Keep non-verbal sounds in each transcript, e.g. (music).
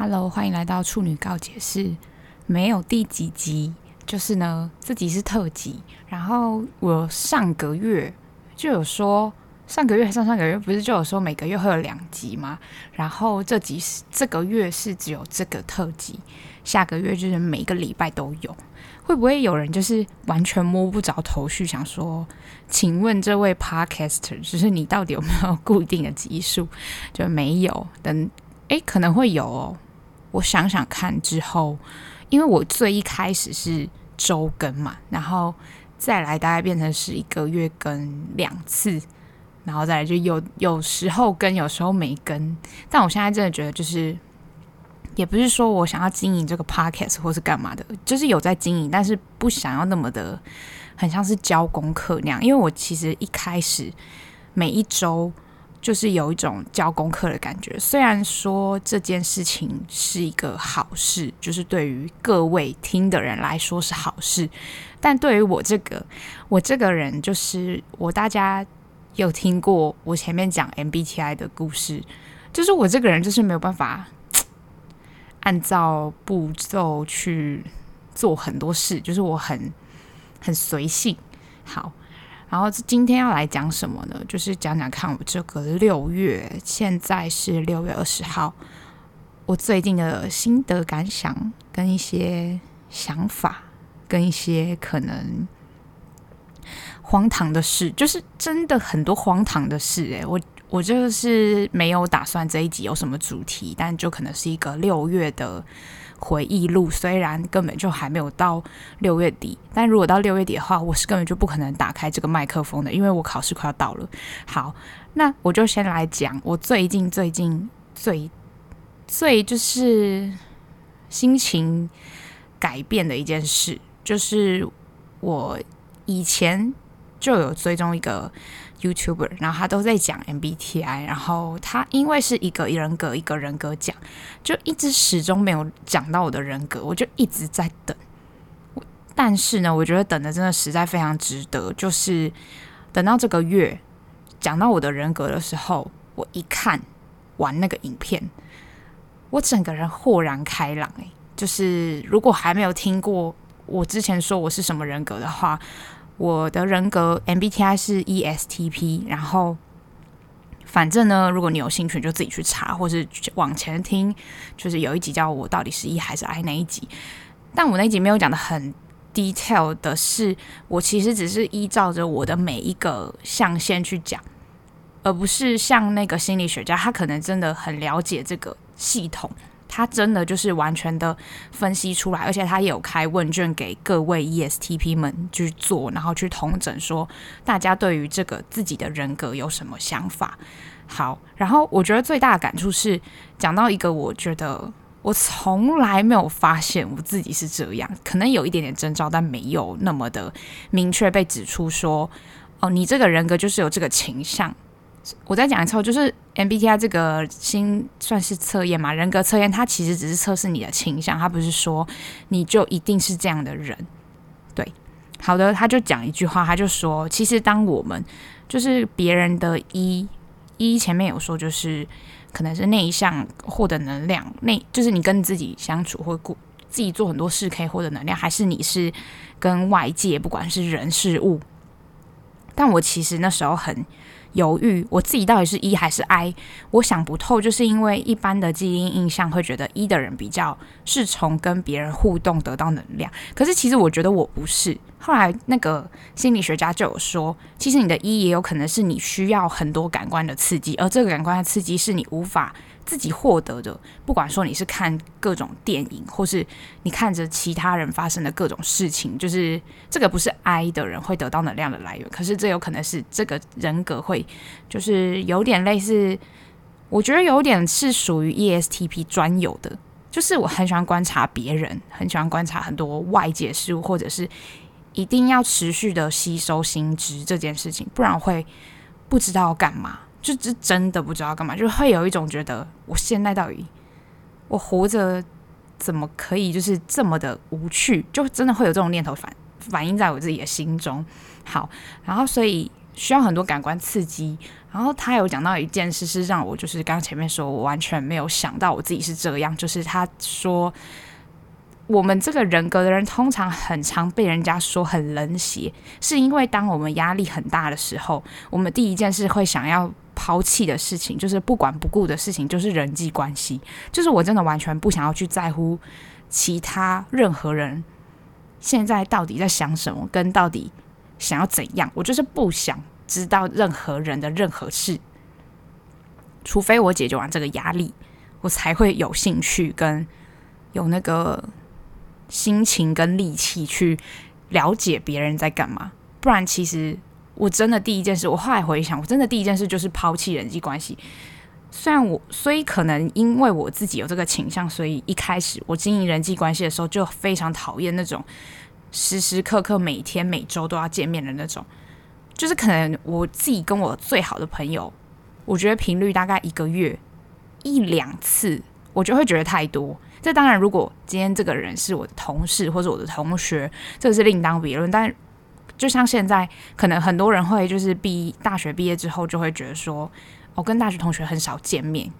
Hello，欢迎来到处女告解室。没有第几集，就是呢，这集是特辑。然后我上个月就有说，上个月上上个月不是就有说每个月会有两集吗？然后这集是这个月是只有这个特辑，下个月就是每个礼拜都有。会不会有人就是完全摸不着头绪，想说，请问这位 Podcaster，就是你到底有没有固定的集数？就没有。等，诶，可能会有哦。我想想看，之后，因为我最一开始是周更嘛，然后再来大概变成是一个月更两次，然后再来就有有时候更，有时候没更。但我现在真的觉得，就是也不是说我想要经营这个 podcast 或是干嘛的，就是有在经营，但是不想要那么的很像是交功课那样。因为我其实一开始每一周。就是有一种交功课的感觉。虽然说这件事情是一个好事，就是对于各位听的人来说是好事，但对于我这个我这个人，就是我大家有听过我前面讲 MBTI 的故事，就是我这个人就是没有办法按照步骤去做很多事，就是我很很随性。好。然后今天要来讲什么呢？就是讲讲看我这个六月，现在是六月二十号，我最近的心得感想，跟一些想法，跟一些可能荒唐的事，就是真的很多荒唐的事。诶，我我就是没有打算这一集有什么主题，但就可能是一个六月的。回忆录虽然根本就还没有到六月底，但如果到六月底的话，我是根本就不可能打开这个麦克风的，因为我考试快要到了。好，那我就先来讲我最近最近最最就是心情改变的一件事，就是我以前就有追踪一个。YouTuber，然后他都在讲 MBTI，然后他因为是一个人格一个人格讲，就一直始终没有讲到我的人格，我就一直在等。但是呢，我觉得等的真的实在非常值得，就是等到这个月讲到我的人格的时候，我一看完那个影片，我整个人豁然开朗。诶，就是如果还没有听过我之前说我是什么人格的话。我的人格 MBTI 是 ESTP，然后反正呢，如果你有兴趣，就自己去查，或是往前听，就是有一集叫我到底是 E 还是 I 那一集，但我那一集没有讲的很 detail 的是，我其实只是依照着我的每一个象限去讲，而不是像那个心理学家，他可能真的很了解这个系统。他真的就是完全的分析出来，而且他也有开问卷给各位 ESTP 们去做，然后去统整说大家对于这个自己的人格有什么想法。好，然后我觉得最大的感触是讲到一个，我觉得我从来没有发现我自己是这样，可能有一点点征兆，但没有那么的明确被指出说，哦，你这个人格就是有这个倾向。我再讲一次，就是 MBTI 这个新算是测验嘛，人格测验，它其实只是测试你的倾向，它不是说你就一定是这样的人。对，好的，他就讲一句话，他就说，其实当我们就是别人的 E，E 前面有说，就是可能是内向获得能量，内就是你跟自己相处或过自己做很多事可以获得能量，还是你是跟外界不管是人事物。但我其实那时候很。犹豫，我自己到底是 E 还是 I？我想不透，就是因为一般的基因印象会觉得 E 的人比较是从跟别人互动得到能量，可是其实我觉得我不是。后来那个心理学家就有说，其实你的 E 也有可能是你需要很多感官的刺激，而这个感官的刺激是你无法。自己获得的，不管说你是看各种电影，或是你看着其他人发生的各种事情，就是这个不是 I 的人会得到能量的来源。可是这有可能是这个人格会，就是有点类似，我觉得有点是属于 ESTP 专有的，就是我很喜欢观察别人，很喜欢观察很多外界事物，或者是一定要持续的吸收新知这件事情，不然会不知道干嘛。就是真的不知道干嘛，就会有一种觉得，我现在到底我活着怎么可以就是这么的无趣？就真的会有这种念头反反映在我自己的心中。好，然后所以需要很多感官刺激。然后他有讲到一件事，是让我就是刚前面说我完全没有想到我自己是这样，就是他说。我们这个人格的人，通常很常被人家说很冷血，是因为当我们压力很大的时候，我们第一件事会想要抛弃的事情，就是不管不顾的事情，就是人际关系。就是我真的完全不想要去在乎其他任何人现在到底在想什么，跟到底想要怎样。我就是不想知道任何人的任何事，除非我解决完这个压力，我才会有兴趣跟有那个。心情跟力气去了解别人在干嘛，不然其实我真的第一件事，我后来回想，我真的第一件事就是抛弃人际关系。虽然我，所以可能因为我自己有这个倾向，所以一开始我经营人际关系的时候就非常讨厌那种时时刻刻、每天每周都要见面的那种。就是可能我自己跟我最好的朋友，我觉得频率大概一个月一两次，我就会觉得太多。这当然，如果今天这个人是我的同事或者我的同学，这是另当别论。但就像现在，可能很多人会就是毕大学毕业之后，就会觉得说，我跟大学同学很少见面。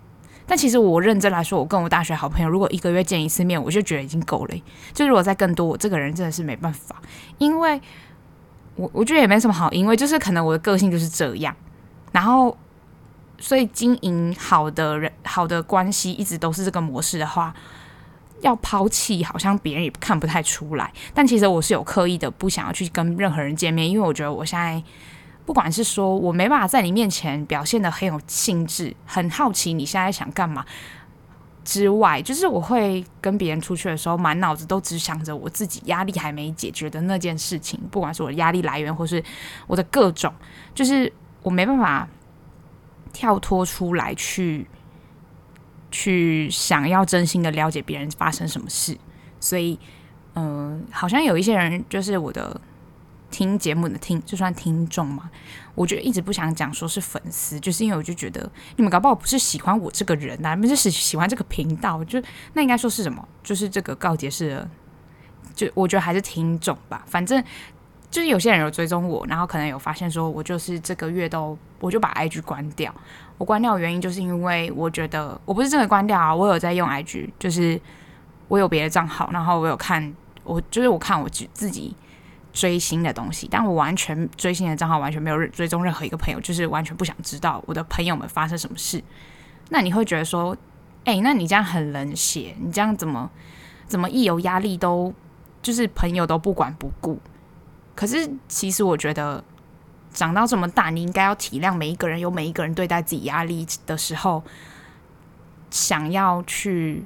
但其实我认真来说，我跟我大学好朋友，如果一个月见一次面，我就觉得已经够了。就如果再更多，我这个人真的是没办法，因为我我觉得也没什么好，因为就是可能我的个性就是这样。然后，所以经营好的人、好的关系，一直都是这个模式的话。要抛弃，好像别人也看不太出来。但其实我是有刻意的，不想要去跟任何人见面，因为我觉得我现在，不管是说我没办法在你面前表现得很有兴致、很好奇你现在想干嘛之外，就是我会跟别人出去的时候，满脑子都只想着我自己压力还没解决的那件事情，不管是我的压力来源，或是我的各种，就是我没办法跳脱出来去。去想要真心的了解别人发生什么事，所以，嗯、好像有一些人就是我的听节目的听，就算听众嘛，我觉得一直不想讲说是粉丝，就是因为我就觉得你们搞不好不是喜欢我这个人啊，不是喜欢这个频道，就那应该说是什么？就是这个告解室的，就我觉得还是听众吧，反正。就是有些人有追踪我，然后可能有发现说，我就是这个月都我就把 IG 关掉。我关掉的原因就是因为我觉得我不是真的关掉啊，我有在用 IG，就是我有别的账号，然后我有看，我就是我看我自己追星的东西，但我完全追星的账号完全没有追踪任何一个朋友，就是完全不想知道我的朋友们发生什么事。那你会觉得说，哎，那你这样很冷血，你这样怎么怎么一有压力都就是朋友都不管不顾？可是，其实我觉得长到这么大，你应该要体谅每一个人，有每一个人对待自己压力的时候，想要去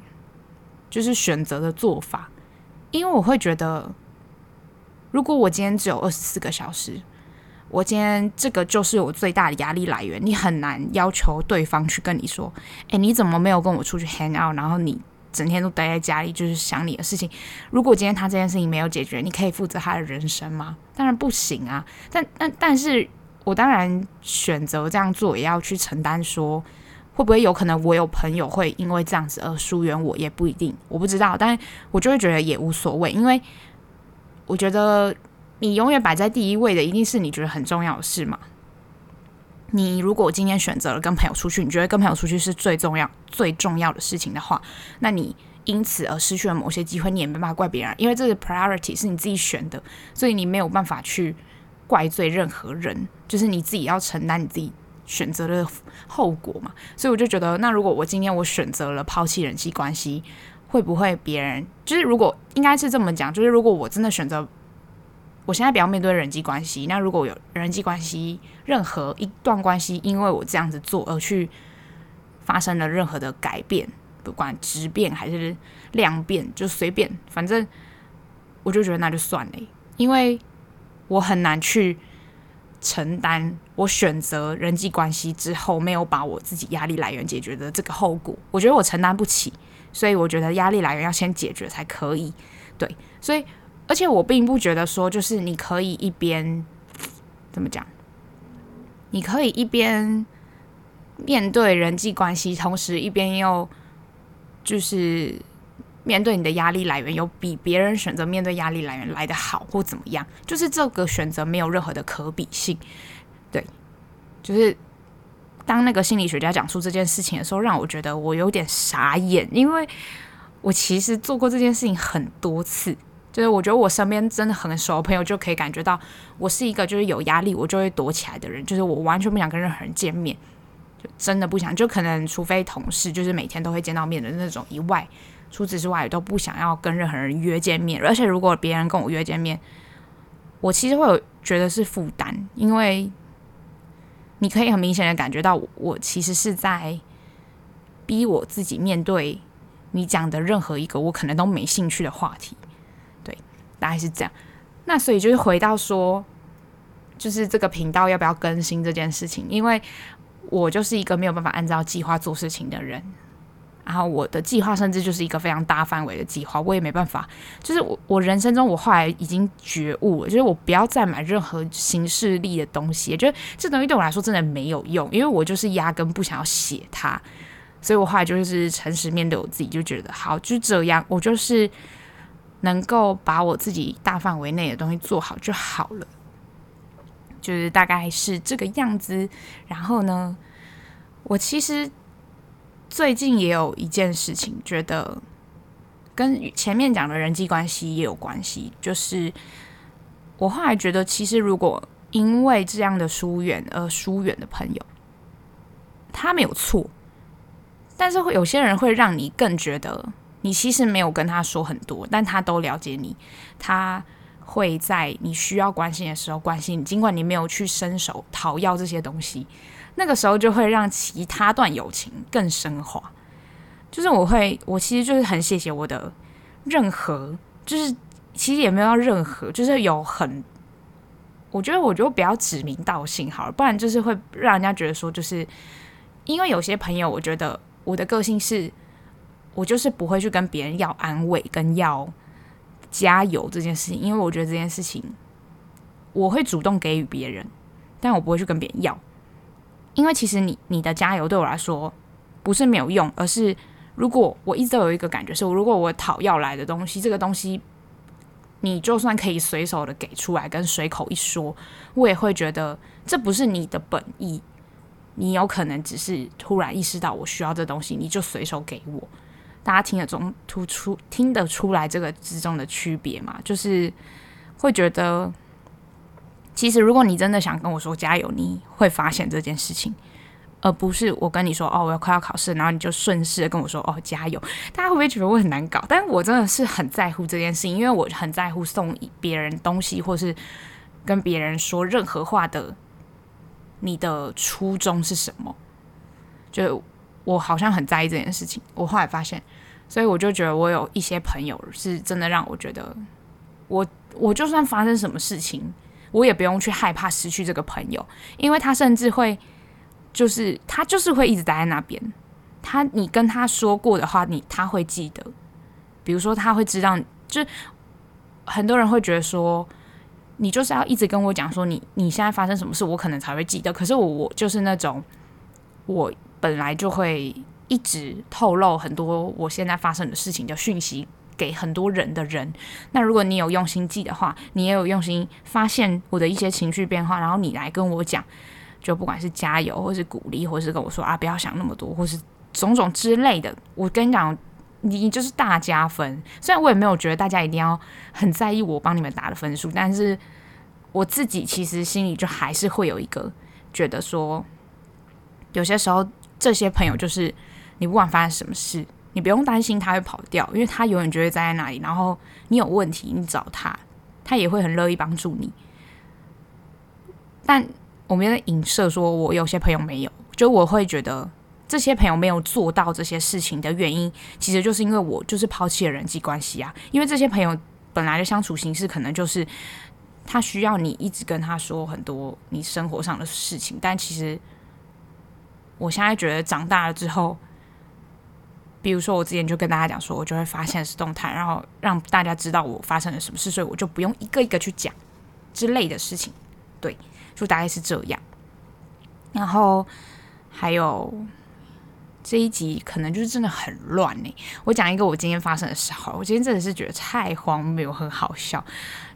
就是选择的做法。因为我会觉得，如果我今天只有二十四个小时，我今天这个就是我最大的压力来源，你很难要求对方去跟你说：“诶，你怎么没有跟我出去 hang out？” 然后你。整天都待在家里，就是想你的事情。如果今天他这件事情没有解决，你可以负责他的人生吗？当然不行啊。但但但是我当然选择这样做，也要去承担说，会不会有可能我有朋友会因为这样子而疏远我，也不一定，我不知道。但我就会觉得也无所谓，因为我觉得你永远摆在第一位的，一定是你觉得很重要的事嘛。你如果今天选择了跟朋友出去，你觉得跟朋友出去是最重要、最重要的事情的话，那你因此而失去了某些机会，你也没办法怪别人，因为这个 priority 是你自己选的，所以你没有办法去怪罪任何人，就是你自己要承担你自己选择的后果嘛。所以我就觉得，那如果我今天我选择了抛弃人际关系，会不会别人就是如果应该是这么讲，就是如果我真的选择。我现在不要面对人际关系。那如果有人际关系，任何一段关系，因为我这样子做而去发生了任何的改变，不管质变还是量变，就随便，反正我就觉得那就算了，因为我很难去承担我选择人际关系之后没有把我自己压力来源解决的这个后果。我觉得我承担不起，所以我觉得压力来源要先解决才可以。对，所以。而且我并不觉得说，就是你可以一边怎么讲，你可以一边面对人际关系，同时一边又就是面对你的压力来源，有比别人选择面对压力来源来得好或怎么样？就是这个选择没有任何的可比性。对，就是当那个心理学家讲述这件事情的时候，让我觉得我有点傻眼，因为我其实做过这件事情很多次。就是我觉得我身边真的很熟的朋友就可以感觉到，我是一个就是有压力我就会躲起来的人，就是我完全不想跟任何人见面，就真的不想，就可能除非同事，就是每天都会见到面的那种以外，除此之外都不想要跟任何人约见面。而且如果别人跟我约见面，我其实会有觉得是负担，因为你可以很明显的感觉到我，我其实是在逼我自己面对你讲的任何一个我可能都没兴趣的话题。大概是这样，那所以就是回到说，就是这个频道要不要更新这件事情，因为我就是一个没有办法按照计划做事情的人，然后我的计划甚至就是一个非常大范围的计划，我也没办法，就是我我人生中我后来已经觉悟了，就是我不要再买任何形式力的东西，就是这东西对我来说真的没有用，因为我就是压根不想要写它，所以我后来就是诚实面对我自己，就觉得好，就这样，我就是。能够把我自己大范围内的东西做好就好了，就是大概是这个样子。然后呢，我其实最近也有一件事情，觉得跟前面讲的人际关系也有关系，就是我后来觉得，其实如果因为这样的疏远而疏远的朋友，他没有错，但是会有些人会让你更觉得。你其实没有跟他说很多，但他都了解你。他会在你需要关心的时候关心你，尽管你没有去伸手讨要这些东西，那个时候就会让其他段友情更升华。就是我会，我其实就是很谢谢我的任何，就是其实也没有要任何，就是有很，我觉得我就不要指名道姓好了，不然就是会让人家觉得说，就是因为有些朋友，我觉得我的个性是。我就是不会去跟别人要安慰跟要加油这件事情，因为我觉得这件事情我会主动给予别人，但我不会去跟别人要，因为其实你你的加油对我来说不是没有用，而是如果我一直都有一个感觉是，如果我讨要来的东西，这个东西你就算可以随手的给出来，跟随口一说，我也会觉得这不是你的本意，你有可能只是突然意识到我需要这东西，你就随手给我。大家听得中突出听得出来这个之中的区别吗？就是会觉得，其实如果你真的想跟我说加油，你会发现这件事情，而不是我跟你说哦，我要快要考试，然后你就顺势的跟我说哦加油。大家会不会觉得我很难搞？但我真的是很在乎这件事情，因为我很在乎送别人东西，或是跟别人说任何话的，你的初衷是什么？就。我好像很在意这件事情，我后来发现，所以我就觉得我有一些朋友是真的让我觉得我，我就算发生什么事情，我也不用去害怕失去这个朋友，因为他甚至会，就是他就是会一直待在那边，他你跟他说过的话，你他会记得，比如说他会知道，就很多人会觉得说，你就是要一直跟我讲说你你现在发生什么事，我可能才会记得，可是我我就是那种我。本来就会一直透露很多我现在发生的事情的讯息给很多人的人，那如果你有用心记的话，你也有用心发现我的一些情绪变化，然后你来跟我讲，就不管是加油，或是鼓励，或是跟我说啊，不要想那么多，或是种种之类的，我跟你讲，你就是大加分。虽然我也没有觉得大家一定要很在意我帮你们打的分数，但是我自己其实心里就还是会有一个觉得说，有些时候。这些朋友就是 (tsk) 你不管发生什么事，你不用担心他会跑掉，因为他永远就会站在那里。然后你有问题，你找他，他也会很乐意帮助你。但我们在影射说，我有些朋友没有，就我会觉得这些朋友没有做到这些事情的原因，其实就是因为我就是抛弃了人际关系啊。因为这些朋友本来的相处形式可能就是他需要你一直跟他说很多你生活上的事情，但其实。我现在觉得长大了之后，比如说我之前就跟大家讲说，我就会发现是动态，然后让大家知道我发生了什么事，所以我就不用一个一个去讲之类的事情，对，就大概是这样。然后还有这一集可能就是真的很乱呢。我讲一个我今天发生的事好，我今天真的是觉得太荒谬，很好笑。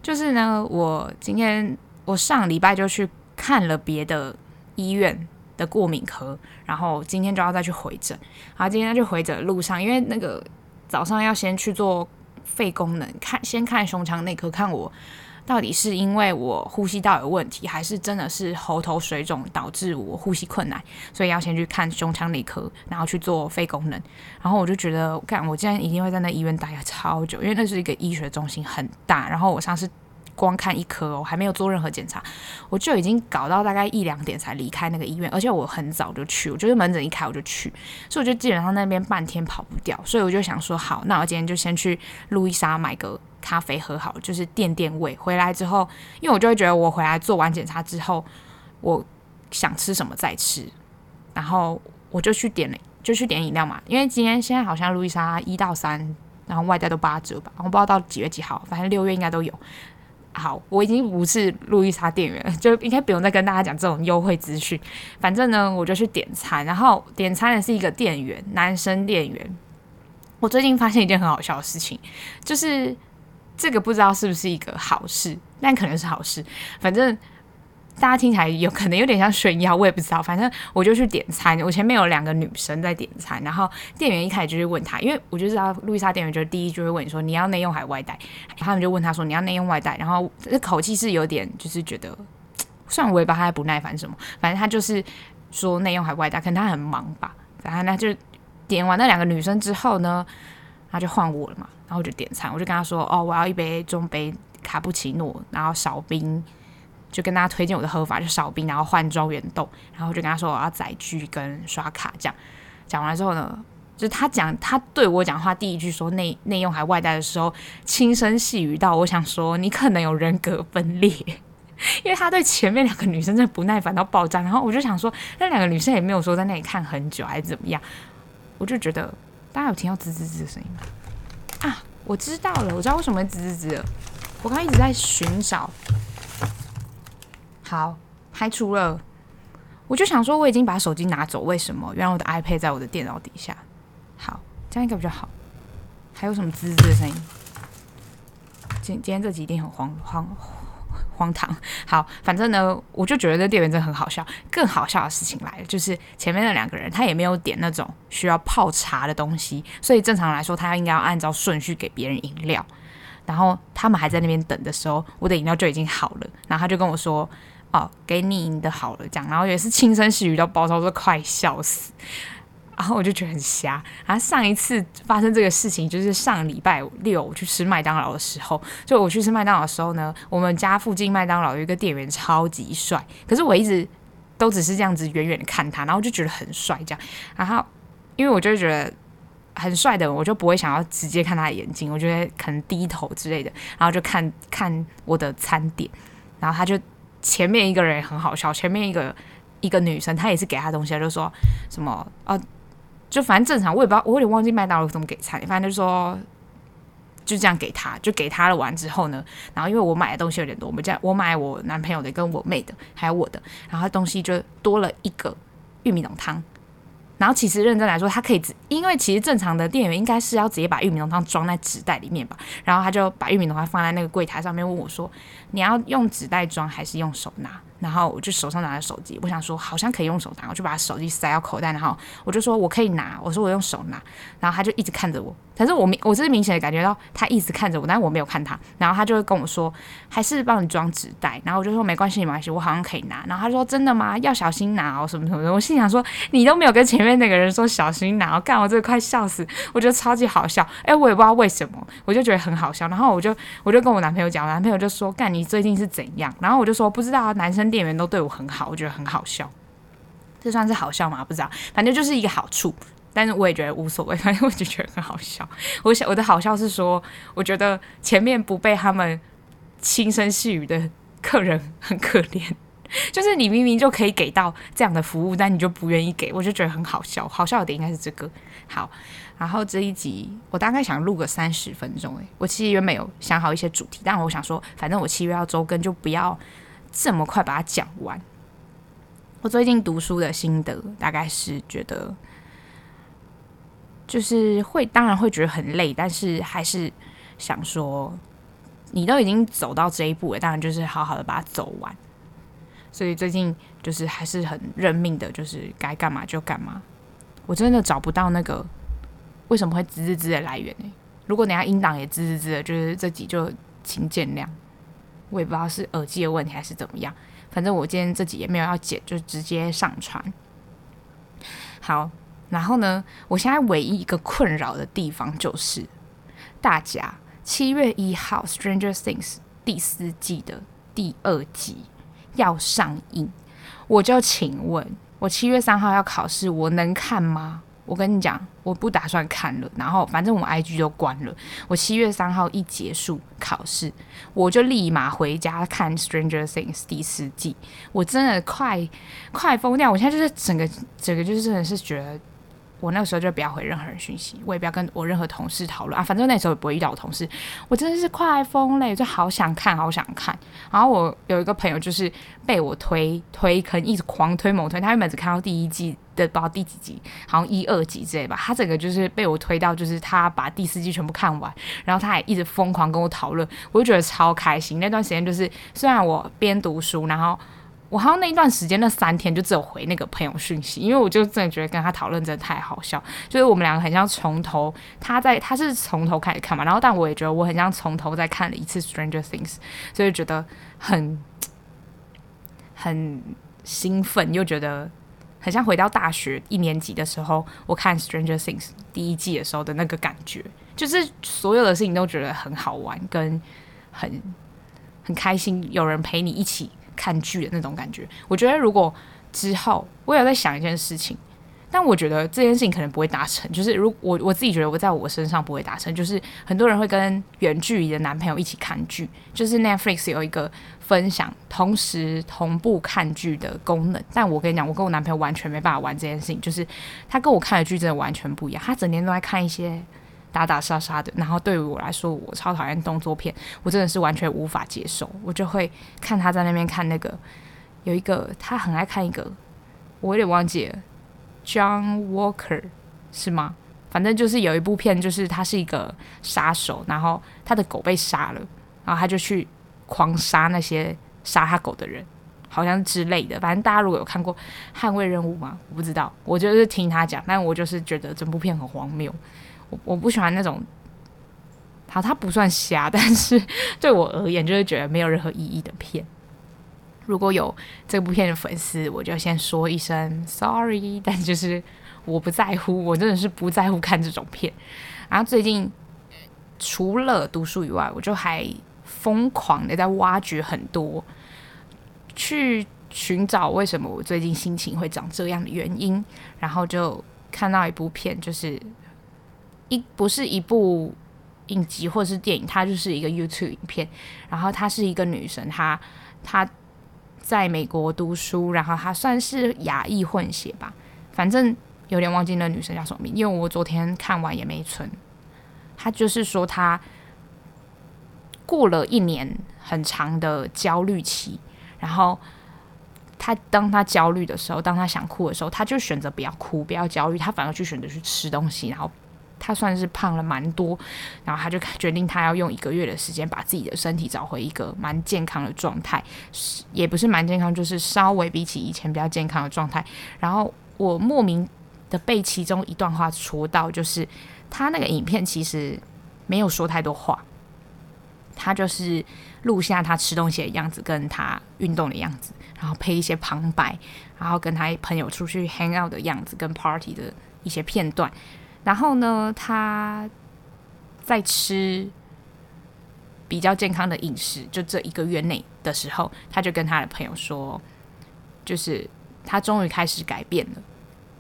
就是呢，我今天我上礼拜就去看了别的。医院的过敏科，然后今天就要再去回诊。然后今天去回诊的路上，因为那个早上要先去做肺功能，看先看胸腔内科，看我到底是因为我呼吸道有问题，还是真的是喉头水肿导致我呼吸困难，所以要先去看胸腔内科，然后去做肺功能。然后我就觉得，干，我今天一定会在那医院待超久，因为那是一个医学中心，很大。然后我上次。光看一颗哦，还没有做任何检查，我就已经搞到大概一两点才离开那个医院，而且我很早就去，我就是门诊一开我就去，所以我就基本上那边半天跑不掉，所以我就想说好，那我今天就先去路易莎买个咖啡喝好，就是垫垫胃。回来之后，因为我就会觉得我回来做完检查之后，我想吃什么再吃，然后我就去点了，就去点饮料嘛，因为今天现在好像路易莎一到三，然后外带都八折吧，我不知道到几月几号，反正六月应该都有。好，我已经不是路易莎店员，(laughs) 就应该不用再跟大家讲这种优惠资讯。反正呢，我就去点餐，然后点餐的是一个店员，男生店员。我最近发现一件很好笑的事情，就是这个不知道是不是一个好事，但可能是好事。反正。大家听起来有可能有点像炫耀，我也不知道。反正我就去点餐，我前面有两个女生在点餐，然后店员一开始就是问他，因为我就知道路易莎店员就是第一就会问你说你要内用还外带，他们就问他说你要内用外带，然后这口气是有点就是觉得，虽然我也不知道他不耐烦什么，反正他就是说内用还外带，可能他很忙吧。然后那就点完那两个女生之后呢，他就换我了嘛，然后就点餐，我就跟他说哦，我要一杯中杯卡布奇诺，然后少冰。就跟大家推荐我的喝法，就少冰，然后换庄园豆，然后就跟他说我要载具跟刷卡这样。讲完之后呢，就是他讲他对我讲话第一句说内 (laughs) 内用还外带的时候，轻声细语到我想说你可能有人格分裂，(laughs) 因为他对前面两个女生真的不耐烦到爆炸。然后我就想说那两个女生也没有说在那里看很久还是怎么样，我就觉得大家有听到吱吱吱的声音吗？啊，我知道了，我知道为什么会吱吱吱了。我刚刚一直在寻找。好，排除了，我就想说我已经把手机拿走，为什么？原来我的 iPad 在我的电脑底下。好，这样应该比较好。还有什么滋滋的声音？今今天这集一定很荒荒荒唐。好，反正呢，我就觉得这店员真的很好笑。更好笑的事情来了，就是前面那两个人他也没有点那种需要泡茶的东西，所以正常来说他应该要按照顺序给别人饮料。然后他们还在那边等的时候，我的饮料就已经好了。然后他就跟我说。哦，给你的好了，这样，然后也是轻声细语到爆，都快笑死。然后我就觉得很瞎。然后上一次发生这个事情，就是上礼拜六我去吃麦当劳的时候，就我去吃麦当劳的时候呢，我们家附近麦当劳有一个店员超级帅，可是我一直都只是这样子远远的看他，然后就觉得很帅这样。然后因为我就觉得很帅的，我就不会想要直接看他的眼睛，我觉得可能低头之类的，然后就看看我的餐点，然后他就。前面一个人也很好笑，前面一个一个女生，她也是给他东西，就说什么啊，就反正正常，我也不知道，我有点忘记麦当劳怎么给菜，反正就说就这样给他，就给他了。完之后呢，然后因为我买的东西有点多，我们家我买我男朋友的、跟我妹的，还有我的，然后东西就多了一个玉米浓汤。然后其实认真来说，他可以，因为其实正常的店员应该是要直接把玉米浓汤装在纸袋里面吧。然后他就把玉米浓汤放在那个柜台上面，问我说：“你要用纸袋装还是用手拿？”然后我就手上拿着手机，我想说好像可以用手拿，我就把手机塞到口袋，然后我就说我可以拿，我说我用手拿，然后他就一直看着我，可是我明我是明显的感觉到他一直看着我，但是我没有看他，然后他就会跟我说还是帮你装纸袋，然后我就说没关系没关系，我好像可以拿，然后他说真的吗？要小心拿哦什么什么的，我心想说你都没有跟前面那个人说小心拿，我干我这快笑死，我觉得超级好笑，哎我也不知道为什么，我就觉得很好笑，然后我就我就跟我男朋友讲，我男朋友就说干你最近是怎样，然后我就说不知道男生店员都对我很。好，我觉得很好笑，这算是好笑吗？不知道，反正就是一个好处。但是我也觉得无所谓，(laughs) 反正我就觉得很好笑。我想我的好笑是说，我觉得前面不被他们轻声细语的客人很可怜，(laughs) 就是你明明就可以给到这样的服务，但你就不愿意给，我就觉得很好笑。好笑的应该是这个。好，然后这一集我大概想录个三十分钟。诶，我其实原本有想好一些主题，但我想说，反正我七月要周更，就不要这么快把它讲完。我最近读书的心得大概是觉得，就是会当然会觉得很累，但是还是想说，你都已经走到这一步了，当然就是好好的把它走完。所以最近就是还是很认命的，就是该干嘛就干嘛。我真的找不到那个为什么会滋滋滋的来源呢？如果等下音档也滋滋滋的，就是这集就请见谅。我也不知道是耳机的问题还是怎么样，反正我今天这集也没有要剪，就直接上传。好，然后呢，我现在唯一一个困扰的地方就是，大家七月一号《Stranger Things》第四季的第二集要上映，我就请问，我七月三号要考试，我能看吗？我跟你讲，我不打算看了。然后反正我 IG 就关了。我七月三号一结束考试，我就立马回家看《Stranger Things》第四季。我真的快快疯掉！我现在就是整个整个就是真的是觉得。我那个时候就不要回任何人讯息，我也不要跟我任何同事讨论啊。反正那时候也不会遇到我同事，我真的是快疯了，就好想看，好想看。然后我有一个朋友就是被我推推坑，一直狂推猛推。他原本只看到第一季的，不知道第几集，好像一二集之类吧。他整个就是被我推到，就是他把第四季全部看完，然后他也一直疯狂跟我讨论，我就觉得超开心。那段时间就是虽然我边读书，然后。我好像那一段时间那三天就只有回那个朋友讯息，因为我就真的觉得跟他讨论真的太好笑，就是我们两个很像从头，他在他是从头开始看嘛，然后但我也觉得我很像从头再看了一次《Stranger Things》，所以觉得很很兴奋，又觉得很像回到大学一年级的时候，我看《Stranger Things》第一季的时候的那个感觉，就是所有的事情都觉得很好玩，跟很很开心，有人陪你一起。看剧的那种感觉，我觉得如果之后我有在想一件事情，但我觉得这件事情可能不会达成。就是如我我自己觉得我在我身上不会达成，就是很多人会跟远距离的男朋友一起看剧，就是 Netflix 有一个分享同时同步看剧的功能。但我跟你讲，我跟我男朋友完全没办法玩这件事情，就是他跟我看的剧真的完全不一样，他整天都在看一些。打打杀杀的，然后对于我来说，我超讨厌动作片，我真的是完全无法接受。我就会看他在那边看那个，有一个他很爱看一个，我有点忘记了，John Walker 是吗？反正就是有一部片，就是他是一个杀手，然后他的狗被杀了，然后他就去狂杀那些杀他狗的人，好像之类的。反正大家如果有看过《捍卫任务》吗？我不知道，我就是听他讲，但我就是觉得整部片很荒谬。我我不喜欢那种，好，它不算瞎，(laughs) 但是对我而言，就是觉得没有任何意义的片。如果有这部片的粉丝，我就先说一声 sorry，但就是我不在乎，我真的是不在乎看这种片。然后最近除了读书以外，我就还疯狂的在挖掘很多，去寻找为什么我最近心情会长这样的原因。然后就看到一部片，就是。一不是一部影集或是电影，它就是一个 YouTube 影片。然后她是一个女生，她她在美国读书，然后她算是亚裔混血吧，反正有点忘记那女生叫什么名，因为我昨天看完也没存。她就是说她过了一年很长的焦虑期，然后她当她焦虑的时候，当她想哭的时候，她就选择不要哭，不要焦虑，她反而去选择去吃东西，然后。他算是胖了蛮多，然后他就决定他要用一个月的时间把自己的身体找回一个蛮健康的状态，也不是蛮健康，就是稍微比起以前比较健康的状态。然后我莫名的被其中一段话戳到，就是他那个影片其实没有说太多话，他就是录下他吃东西的样子，跟他运动的样子，然后配一些旁白，然后跟他朋友出去 hang out 的样子，跟 party 的一些片段。然后呢，他在吃比较健康的饮食，就这一个月内的时候，他就跟他的朋友说，就是他终于开始改变了，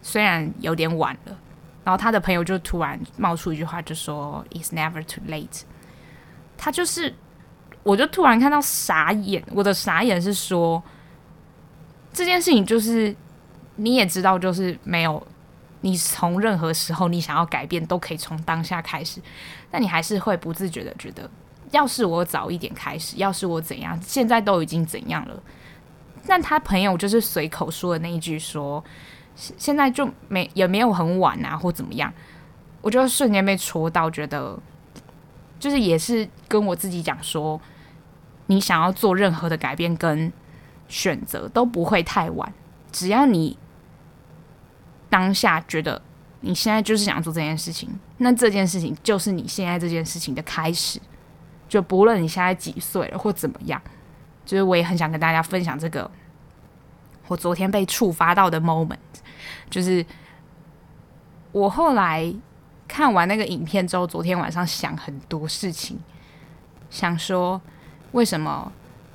虽然有点晚了。然后他的朋友就突然冒出一句话，就说 “It's never too late”。他就是，我就突然看到傻眼。我的傻眼是说，这件事情就是你也知道，就是没有。你从任何时候，你想要改变，都可以从当下开始，但你还是会不自觉的觉得，要是我早一点开始，要是我怎样，现在都已经怎样了。但他朋友就是随口说的那一句说，现在就没也没有很晚啊，或怎么样，我就瞬间被戳到，觉得就是也是跟我自己讲说，你想要做任何的改变，跟选择都不会太晚，只要你当下觉得你现在就是想做这件事情，那这件事情就是你现在这件事情的开始。就不论你现在几岁了或怎么样，就是我也很想跟大家分享这个我昨天被触发到的 moment，就是我后来看完那个影片之后，昨天晚上想很多事情，想说为什么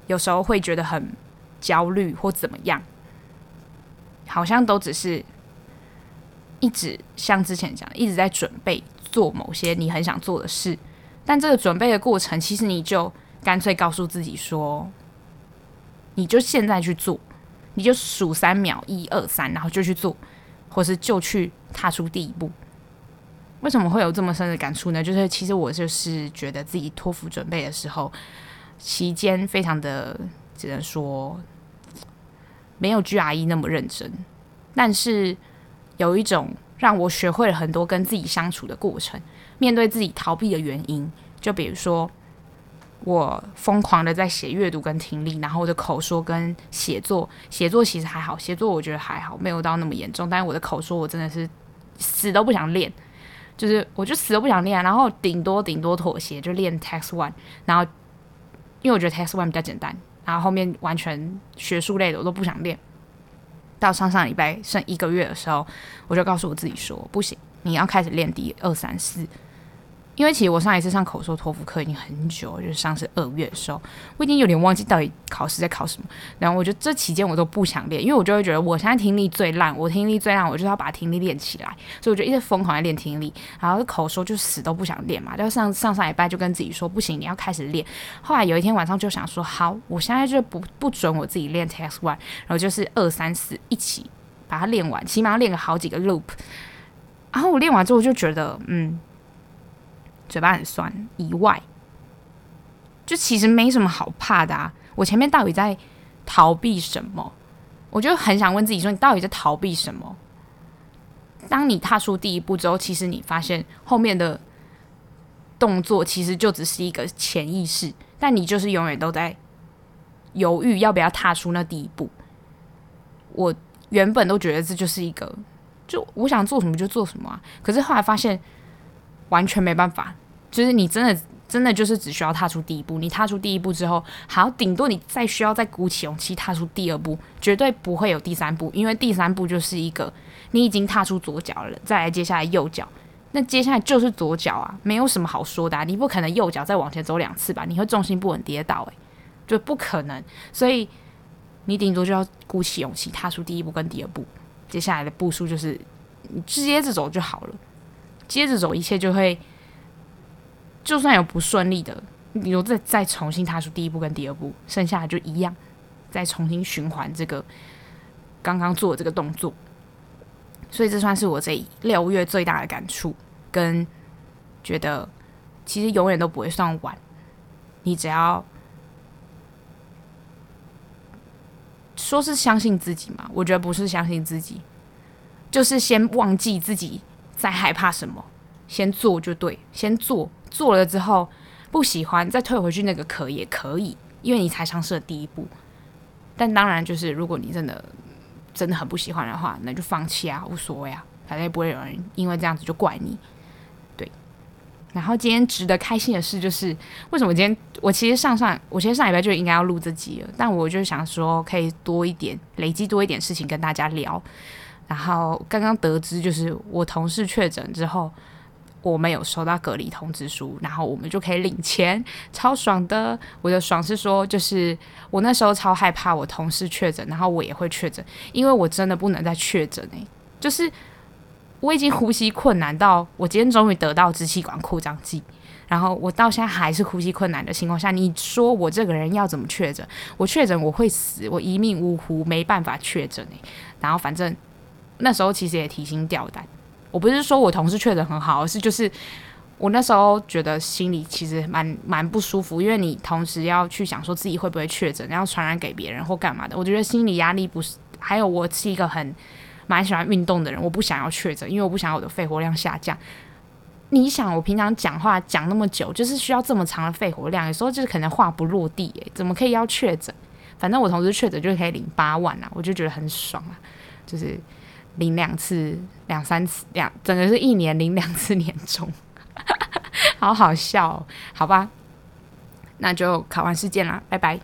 有时候会觉得很焦虑或怎么样，好像都只是一直像之前讲，一直在准备做某些你很想做的事。但这个准备的过程，其实你就干脆告诉自己说，你就现在去做，你就数三秒，一二三，然后就去做，或是就去踏出第一步。为什么会有这么深的感触呢？就是其实我就是觉得自己托福准备的时候，期间非常的只能说没有 GRE 那么认真，但是有一种让我学会了很多跟自己相处的过程。面对自己逃避的原因，就比如说我疯狂的在写阅读跟听力，然后我的口说跟写作，写作其实还好，写作我觉得还好，没有到那么严重。但是我的口说我真的是死都不想练，就是我就死都不想练，然后顶多顶多妥协就练 Text One，然后因为我觉得 Text One 比较简单，然后后面完全学术类的我都不想练。到上上礼拜剩一个月的时候，我就告诉我自己说不行，你要开始练第二三四。因为其实我上一次上口说托福课已经很久，就是上次二月的时候，我已经有点忘记到底考试在考什么。然后我觉得这期间我都不想练，因为我就会觉得我现在听力最烂，我听力最烂，我就要把听力练起来，所以我就一直疯狂在练听力。然后口说就死都不想练嘛，就上上上礼拜就跟自己说不行，你要开始练。后来有一天晚上就想说好，我现在就不不准我自己练 Text One，然后就是二三四一起把它练完，起码要练个好几个 loop。然后我练完之后就觉得嗯。嘴巴很酸以外，就其实没什么好怕的啊！我前面到底在逃避什么？我就很想问自己说：你到底在逃避什么？当你踏出第一步之后，其实你发现后面的动作其实就只是一个潜意识，但你就是永远都在犹豫要不要踏出那第一步。我原本都觉得这就是一个，就我想做什么就做什么啊！可是后来发现完全没办法。就是你真的真的就是只需要踏出第一步，你踏出第一步之后，好，顶多你再需要再鼓起勇气踏出第二步，绝对不会有第三步，因为第三步就是一个你已经踏出左脚了，再来接下来右脚，那接下来就是左脚啊，没有什么好说的啊，你不可能右脚再往前走两次吧，你会重心不稳跌倒，诶，就不可能，所以你顶多就要鼓起勇气踏出第一步跟第二步，接下来的步数就是你直接着走就好了，接着走一切就会。就算有不顺利的，你又再再重新踏出第一步跟第二步，剩下的就一样，再重新循环这个刚刚做的这个动作。所以这算是我这六月最大的感触，跟觉得其实永远都不会算晚。你只要说是相信自己嘛，我觉得不是相信自己，就是先忘记自己在害怕什么，先做就对，先做。做了之后不喜欢，再退回去那个壳也可以，因为你才尝试了第一步。但当然，就是如果你真的真的很不喜欢的话，那就放弃啊，无所谓啊，反正也不会有人因为这样子就怪你。对。然后今天值得开心的事就是，为什么今天我其实上上我其实上礼拜就应该要录这集了，但我就想说可以多一点累积多一点事情跟大家聊。然后刚刚得知就是我同事确诊之后。我们有收到隔离通知书，然后我们就可以领钱，超爽的。我的爽是说，就是我那时候超害怕我同事确诊，然后我也会确诊，因为我真的不能再确诊哎，就是我已经呼吸困难到我今天终于得到支气管扩张剂，然后我到现在还是呼吸困难的情况下，你说我这个人要怎么确诊？我确诊我会死，我一命呜呼，没办法确诊哎。然后反正那时候其实也提心吊胆。我不是说我同事确诊很好，而是就是我那时候觉得心里其实蛮蛮不舒服，因为你同时要去想说自己会不会确诊，然后传染给别人或干嘛的。我觉得心理压力不是，还有我是一个很蛮喜欢运动的人，我不想要确诊，因为我不想我的肺活量下降。你想，我平常讲话讲那么久，就是需要这么长的肺活量，有时候就是可能话不落地，诶，怎么可以要确诊？反正我同时确诊就可以领八万啊，我就觉得很爽啊，就是领两次、两三次、两整个是一年领两次年终，(laughs) 好好笑，好吧，那就考完试见啦，拜拜。